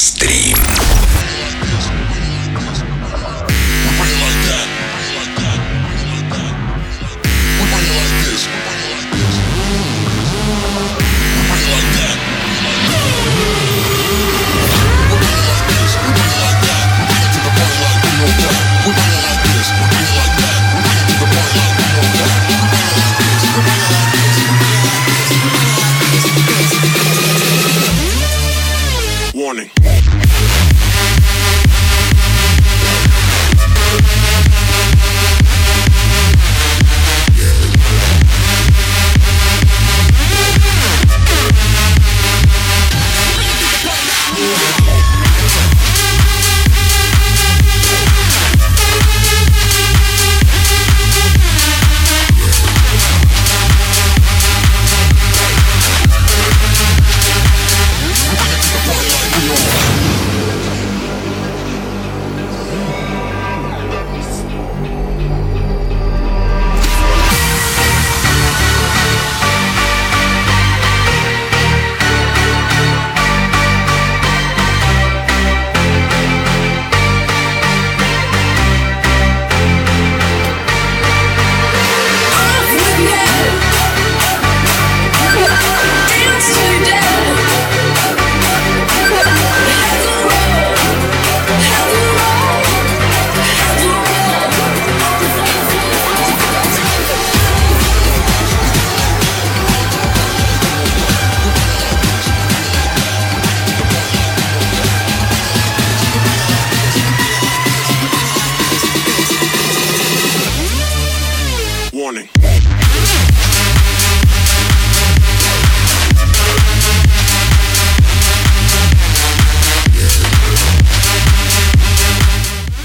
Стрим.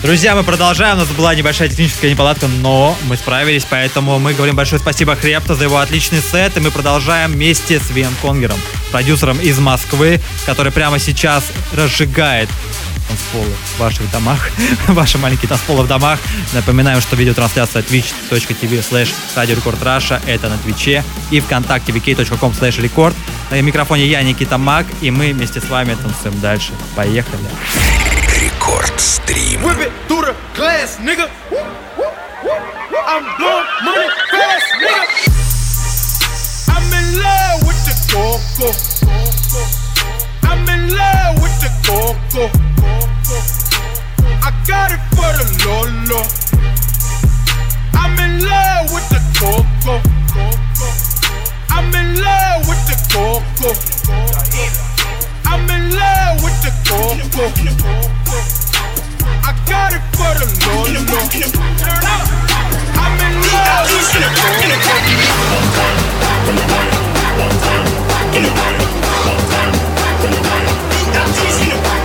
Друзья, мы продолжаем. У нас была небольшая техническая неполадка, но мы справились, поэтому мы говорим большое спасибо Хрепто за его отличный сет, и мы продолжаем вместе с Вен Конгером, продюсером из Москвы, который прямо сейчас разжигает танцполы в ваших домах, ваши маленькие танцполы в домах. Напоминаем, что видеотрансляция twitch.tv slash Russia, это на Твиче, и ВКонтакте vk.com slash record. На микрофоне я, Никита Мак, и мы вместе с вами танцуем дальше. Поехали! Рекорд стрим. Whip it through the glass, nigga. I'm blowing money fast, nigga. I'm in love with the coco. I'm in love with the coco. I got it for the lolo. I'm in love with the coco. I'm in love with the coco. I'm in love with the Coco. I got it for the Lolo. Turn. I'm in love with the Coco. One time, one time, one time, one time, one time, one time, one time, one time, one time, one time, one time, one time,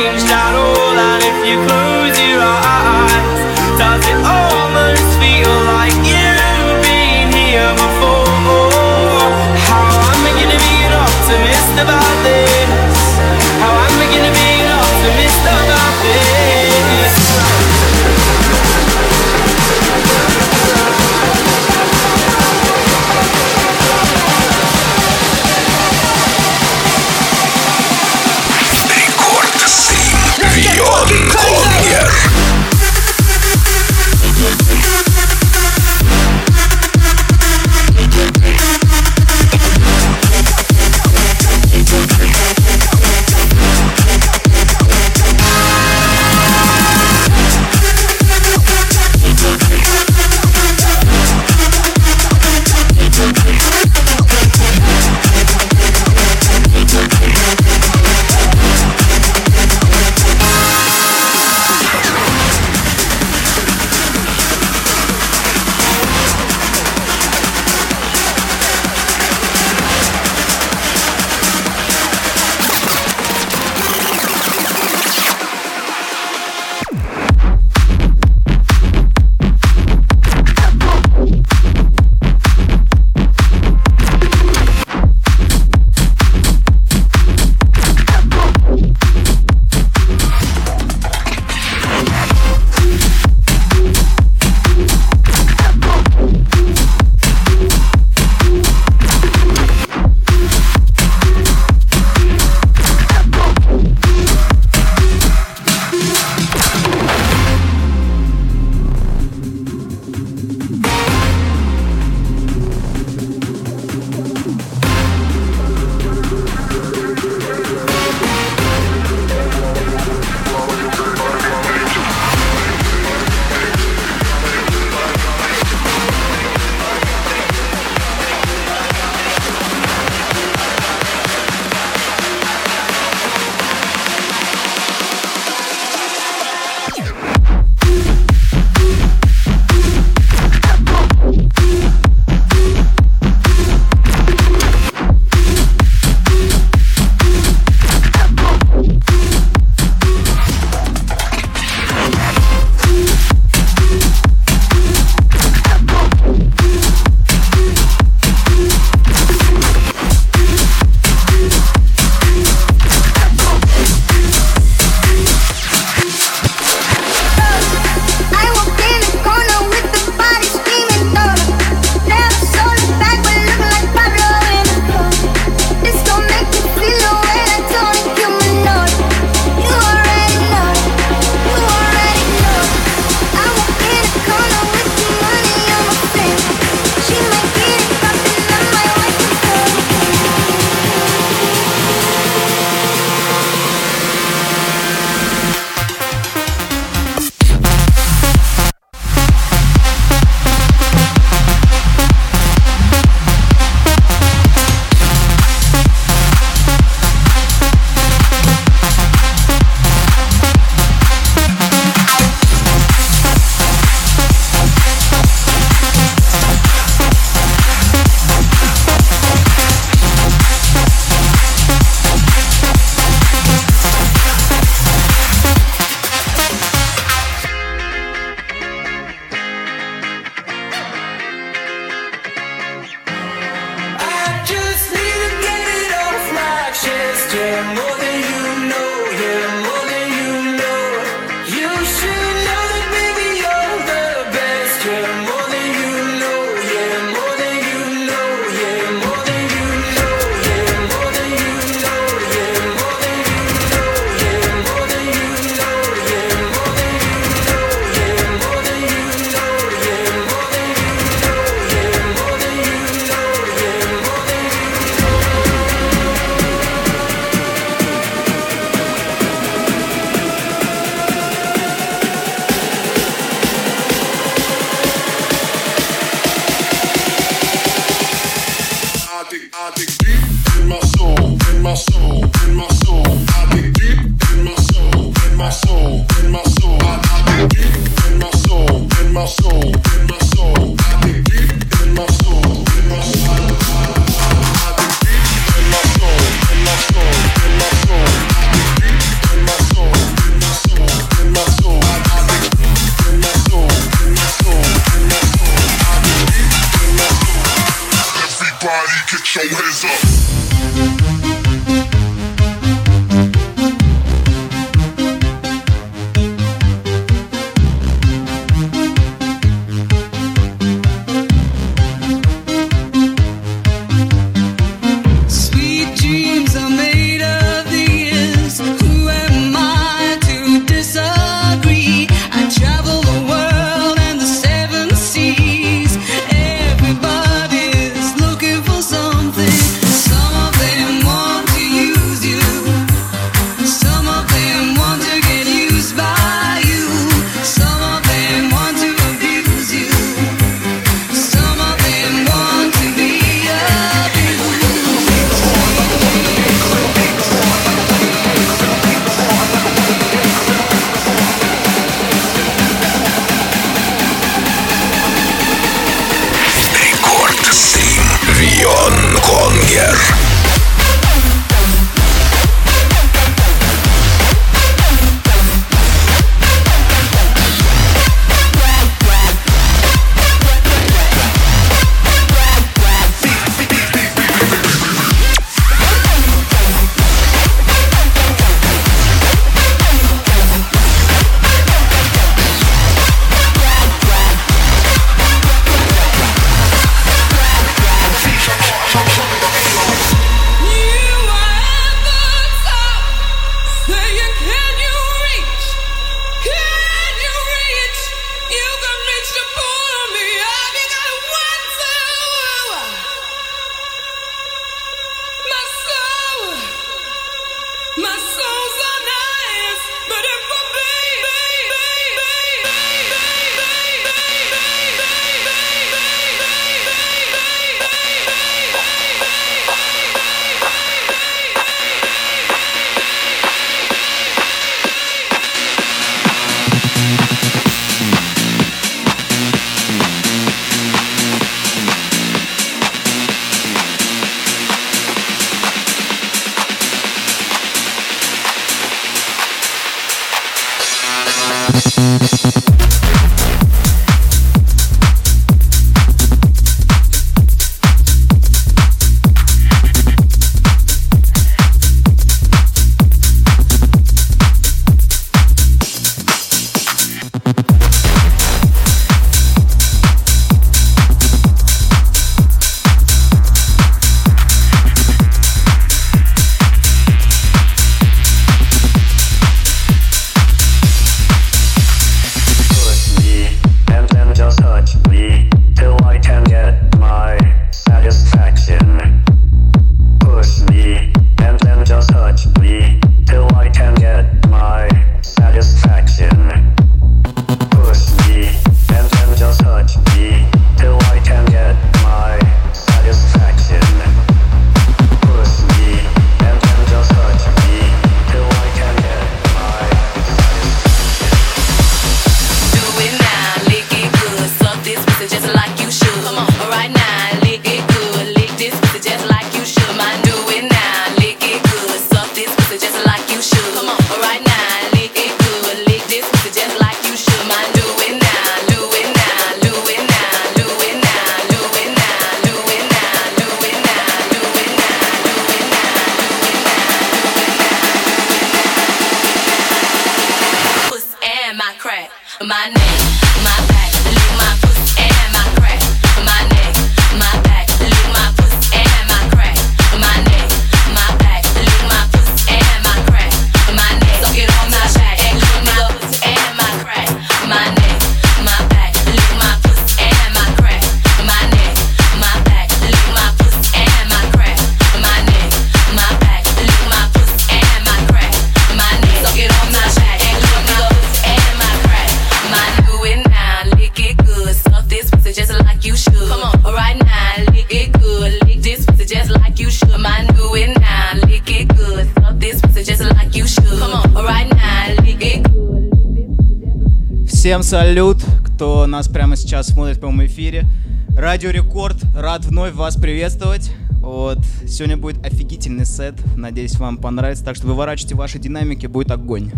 Рад вновь вас приветствовать. Вот. Сегодня будет офигительный сет. Надеюсь, вам понравится. Так что выворачивайте ваши динамики, будет огонь.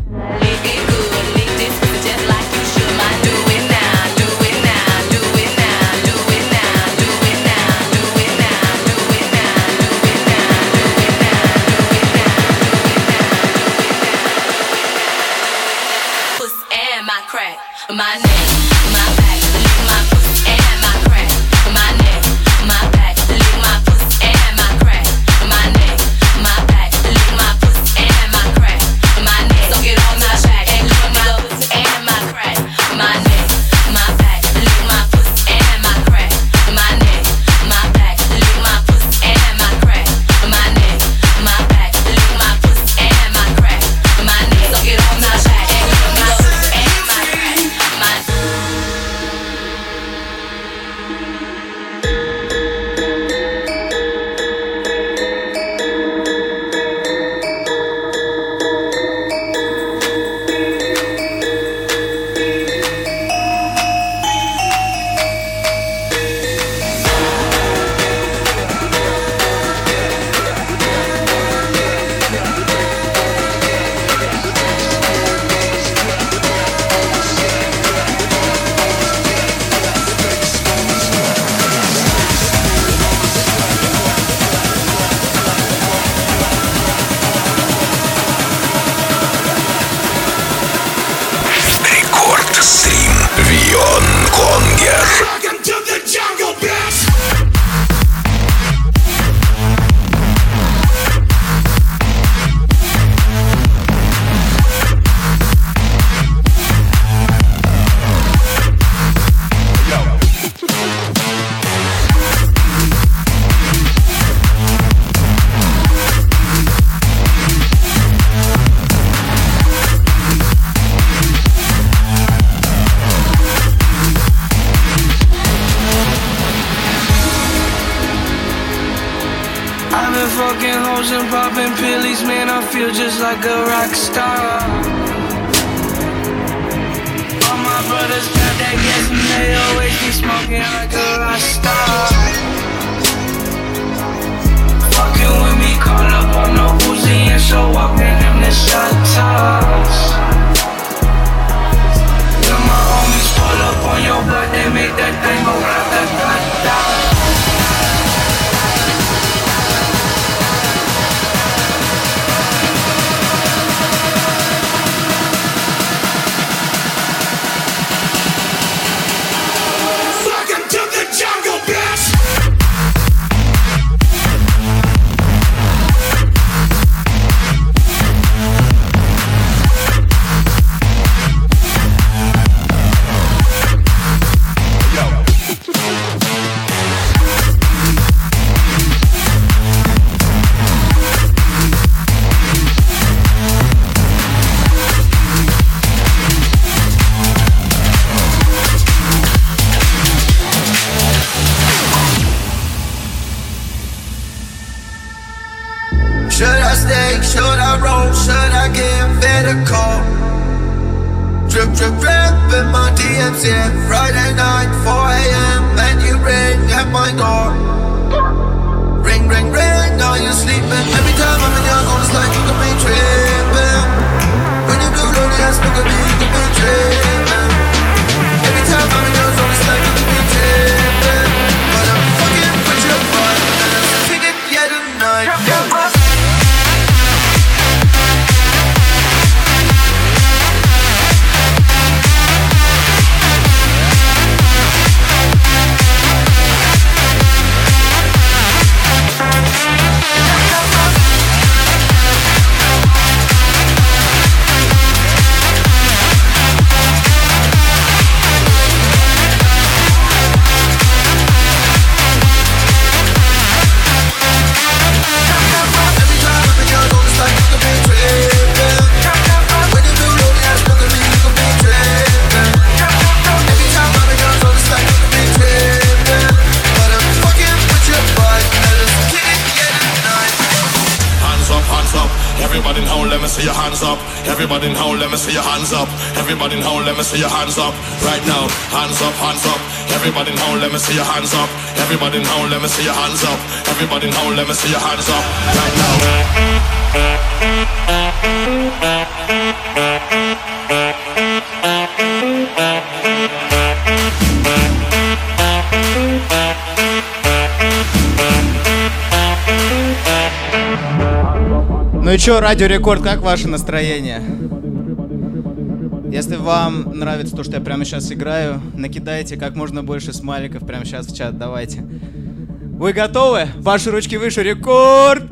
My I've fucking hoes and popping pills, man. I feel just like a rock star. All my brothers got that gas and they always be smoking like a rock star. Fucking with me, call up on no Uzi and show up in them the shot tops. When my homies pull up on your butt they make that thing go rata-ta-ta. Everybody now, let me see your hands up right now. Hands up, hands up. Everybody now, let me see your hands up. Everybody now, let me see your hands up. Everybody now, let me see your hands up right now. Ну и чё, Радио Рекорд, как ваше настроение? Если вам нравится то, что я прямо сейчас играю, накидайте как можно больше смайликов прямо сейчас в чат. Давайте. Вы готовы? Ваши ручки выше. Рекорд!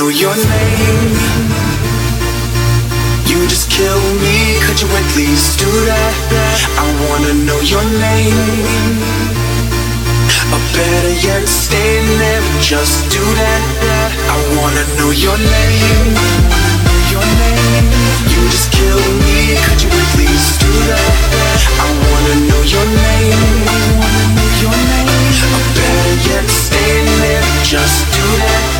Know your name. You just kill me, could you at least do that? I wanna know your name. Or better yet, stay there, just do that. I wanna know your name. Your name. You just kill me, could you at least do that? I wanna know your name. I wanna know your name. Or better yet, stay there, just do that.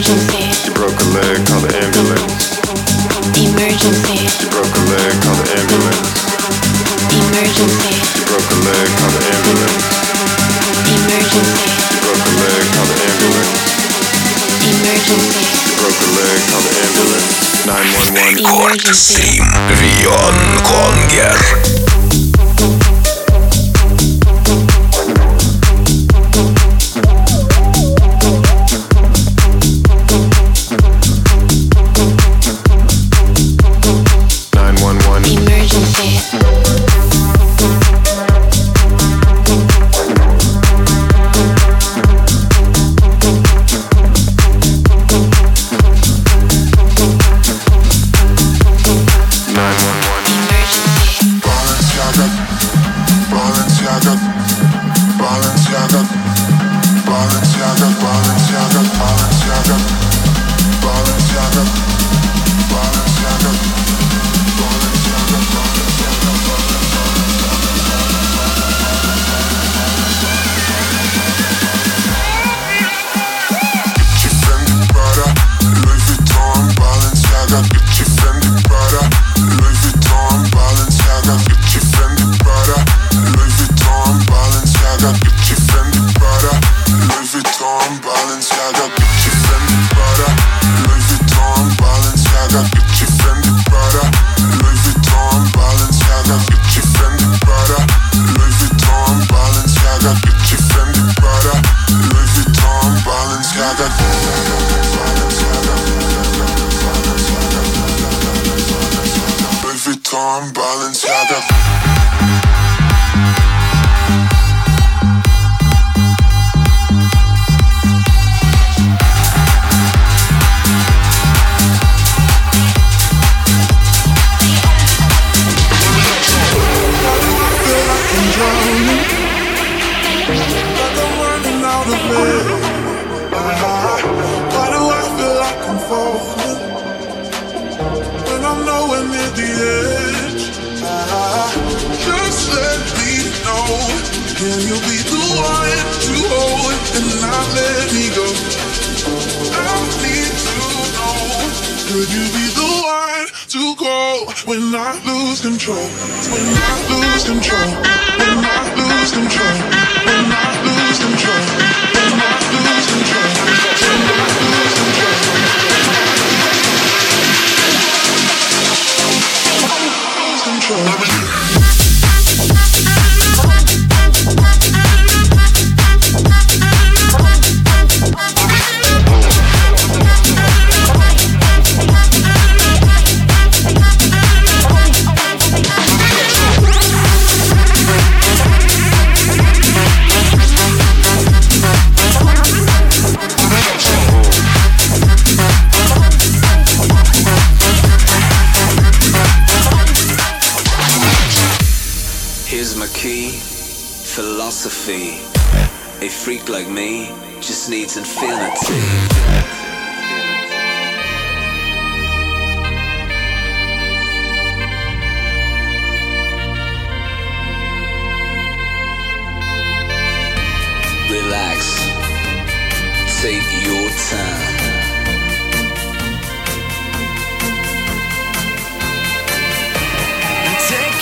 Emergency. Broke a leg, call the ambulance. Emergency. Broke leg, call the ambulance. Emergency. Broke leg, call the ambulance. Emergency. Broke leg, call the ambulance. Emergency. Broke leg, call the ambulance. 911. Рекорд Сим Вион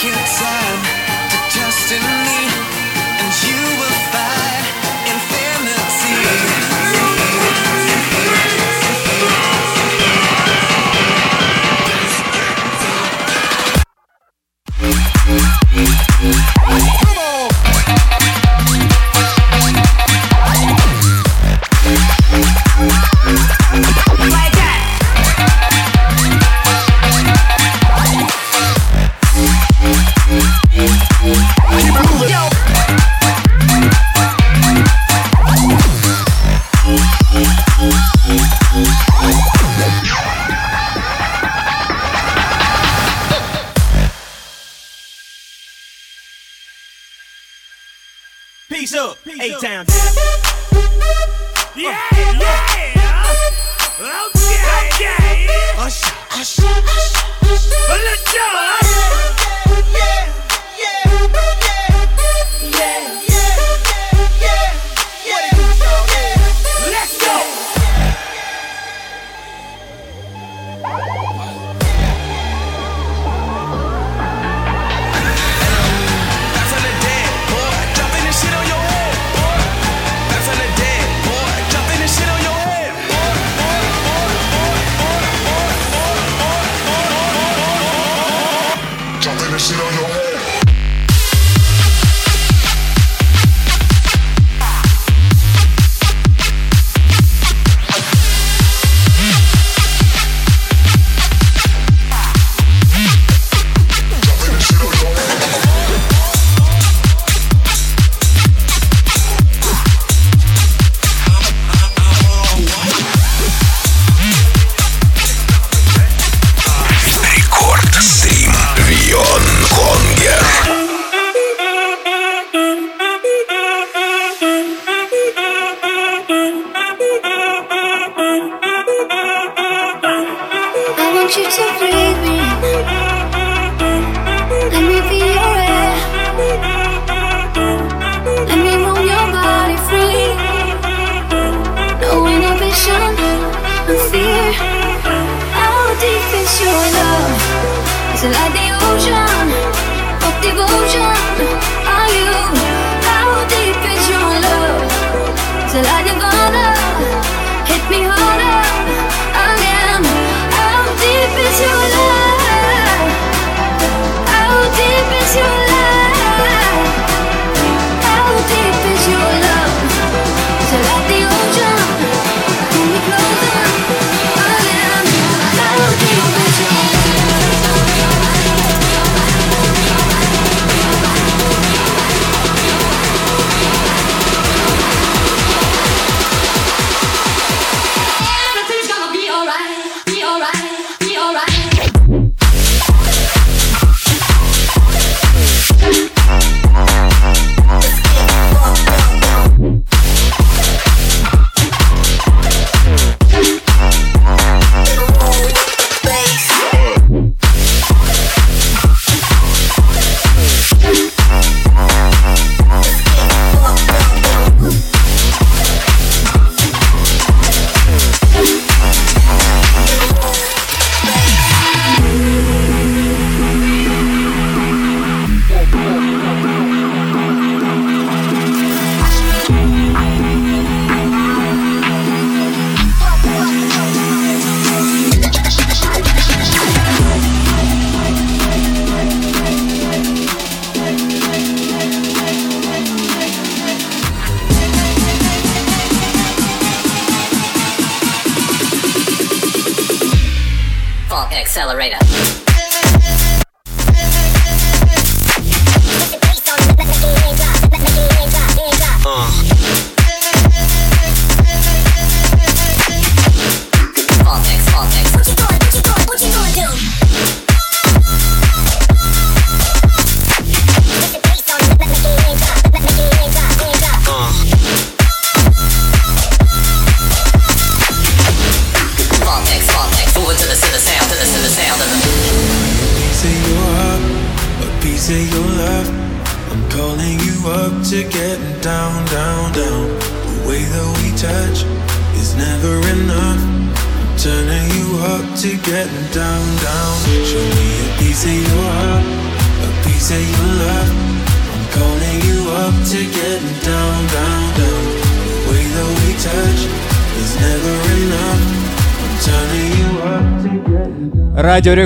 Take your time to trust in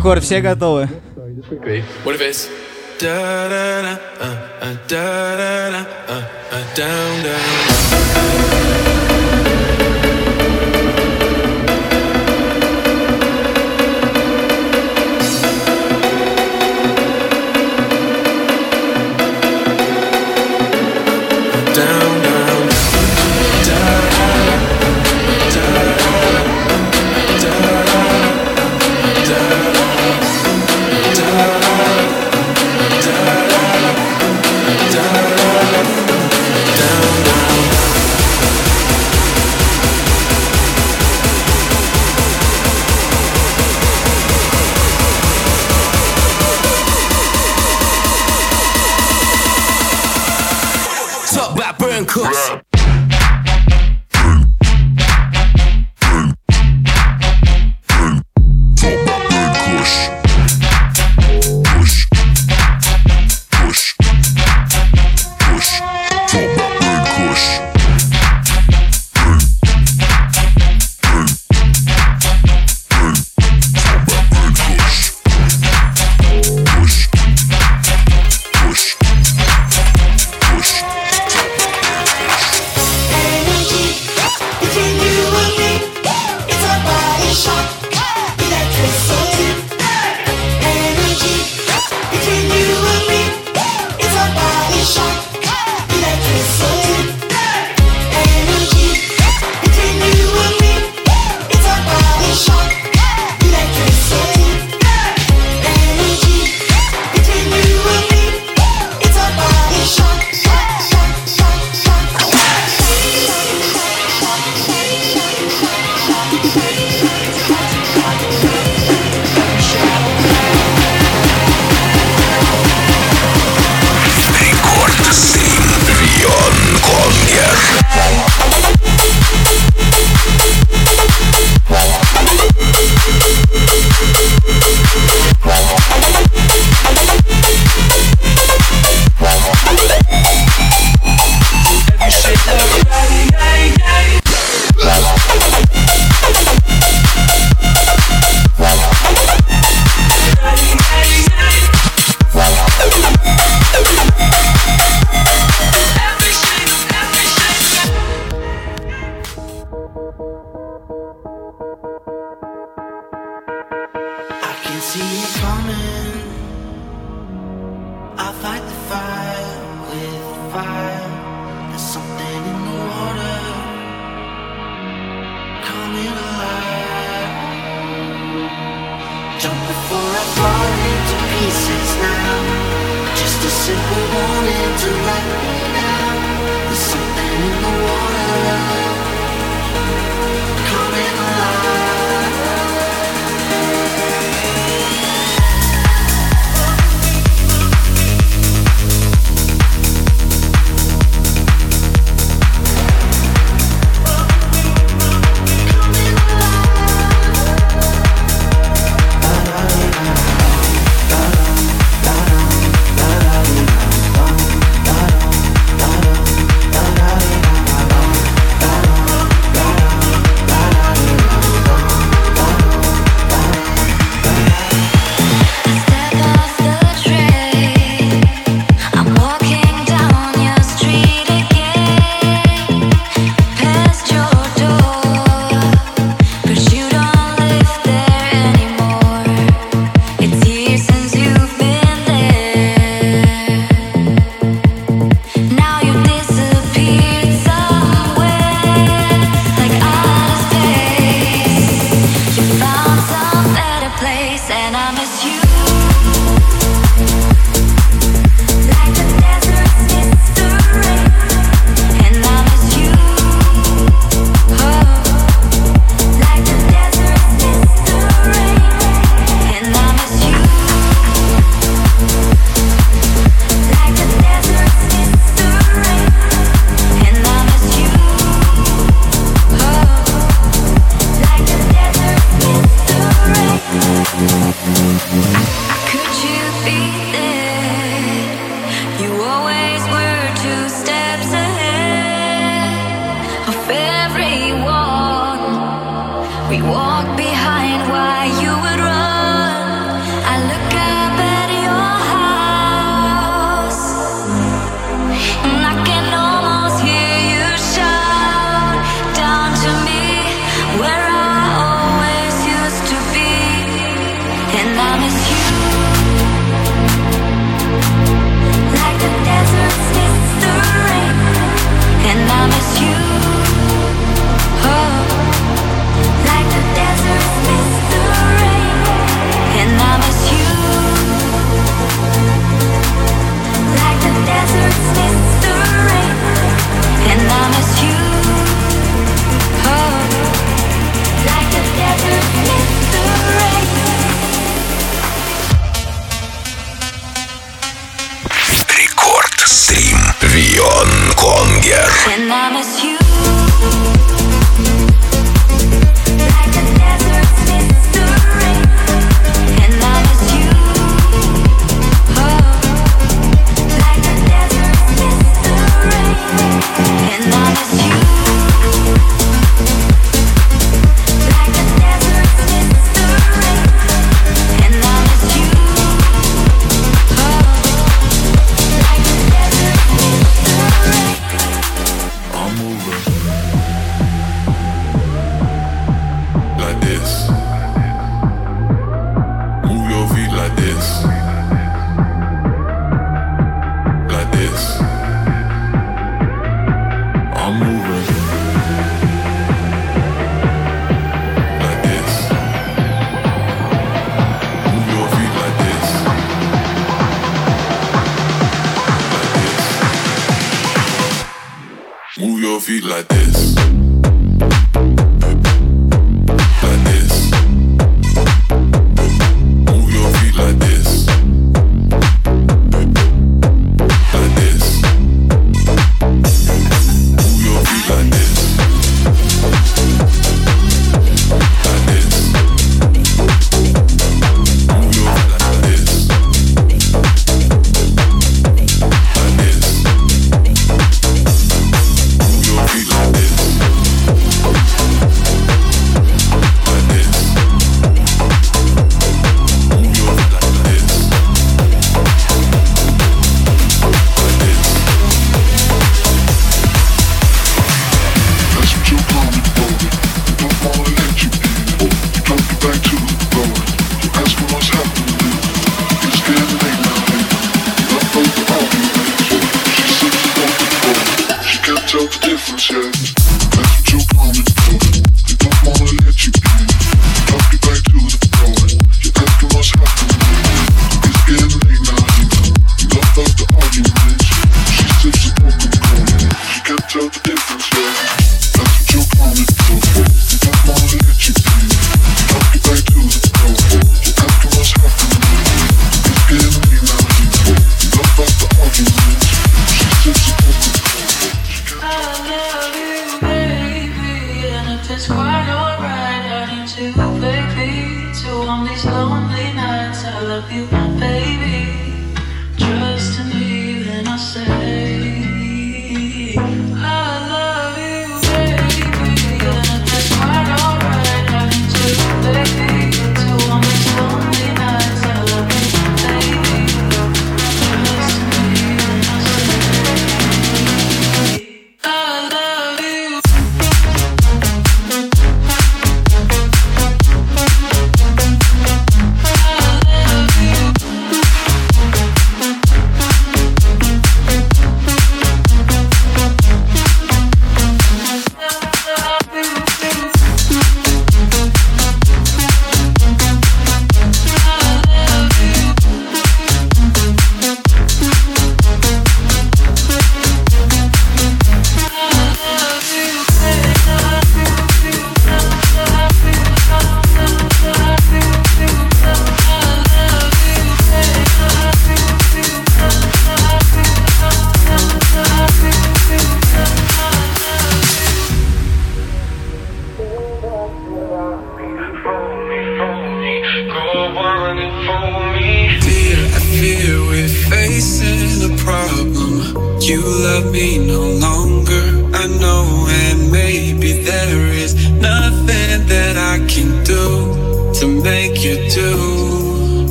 Рекорд, все готовы? What if it's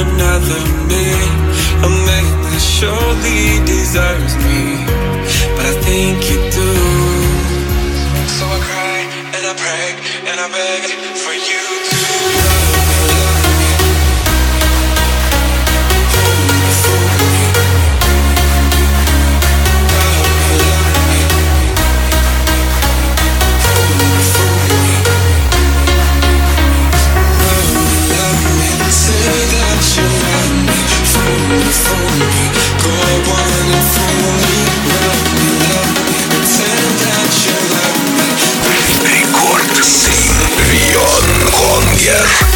another man, a man that surely deserves me, but I think you do. So I cry and I pray and I beg for you Yeah.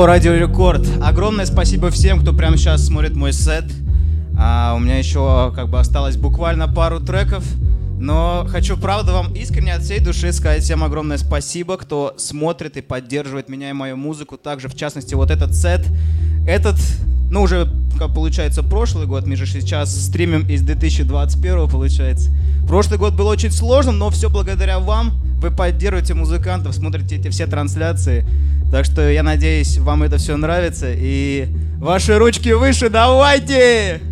Йоу, Радио Рекорд. Огромное спасибо всем, кто прямо сейчас смотрит мой сет. А, у меня еще как бы осталось буквально пару треков. Но хочу, правда, вам искренне от всей души сказать всем огромное спасибо, кто смотрит и поддерживает меня и мою музыку. Также, в частности, вот этот сет. Этот, ну, уже, как получается, прошлый год. Мы же сейчас стримим из 2021, получается. Прошлый год был очень сложным, но все благодаря вам. Вы поддерживаете музыкантов, смотрите эти все трансляции. Так что я надеюсь, вам это все нравится. И ваши ручки выше, давайте!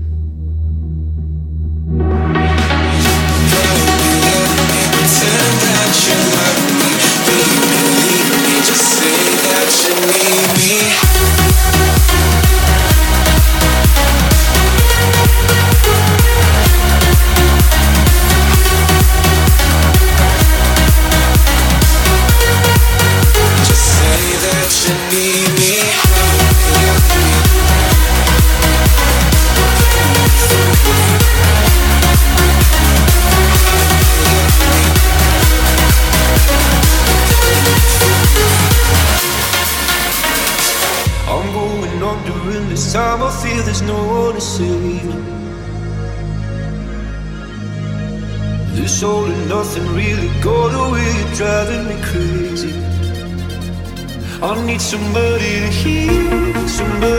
Need somebody to hear, somebody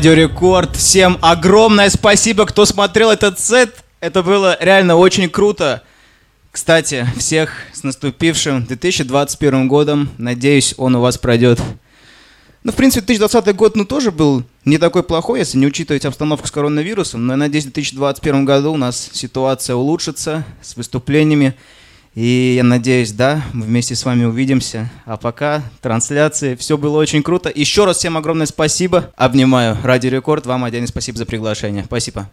Радио Рекорд. Всем огромное спасибо, кто смотрел этот сет. Это было реально очень круто. Кстати, всех с наступившим 2021 годом. Надеюсь, он у вас пройдет. Ну, в принципе, 2020 год, ну, тоже был не такой плохой, если не учитывать обстановку с коронавирусом. Но я надеюсь, в 2021 году у нас ситуация улучшится с выступлениями. И я надеюсь, да, мы вместе с вами увидимся. А пока трансляции. Все было очень круто. Еще раз всем огромное спасибо. Обнимаю. Радио Рекорд. Вам отдельное спасибо за приглашение. Спасибо.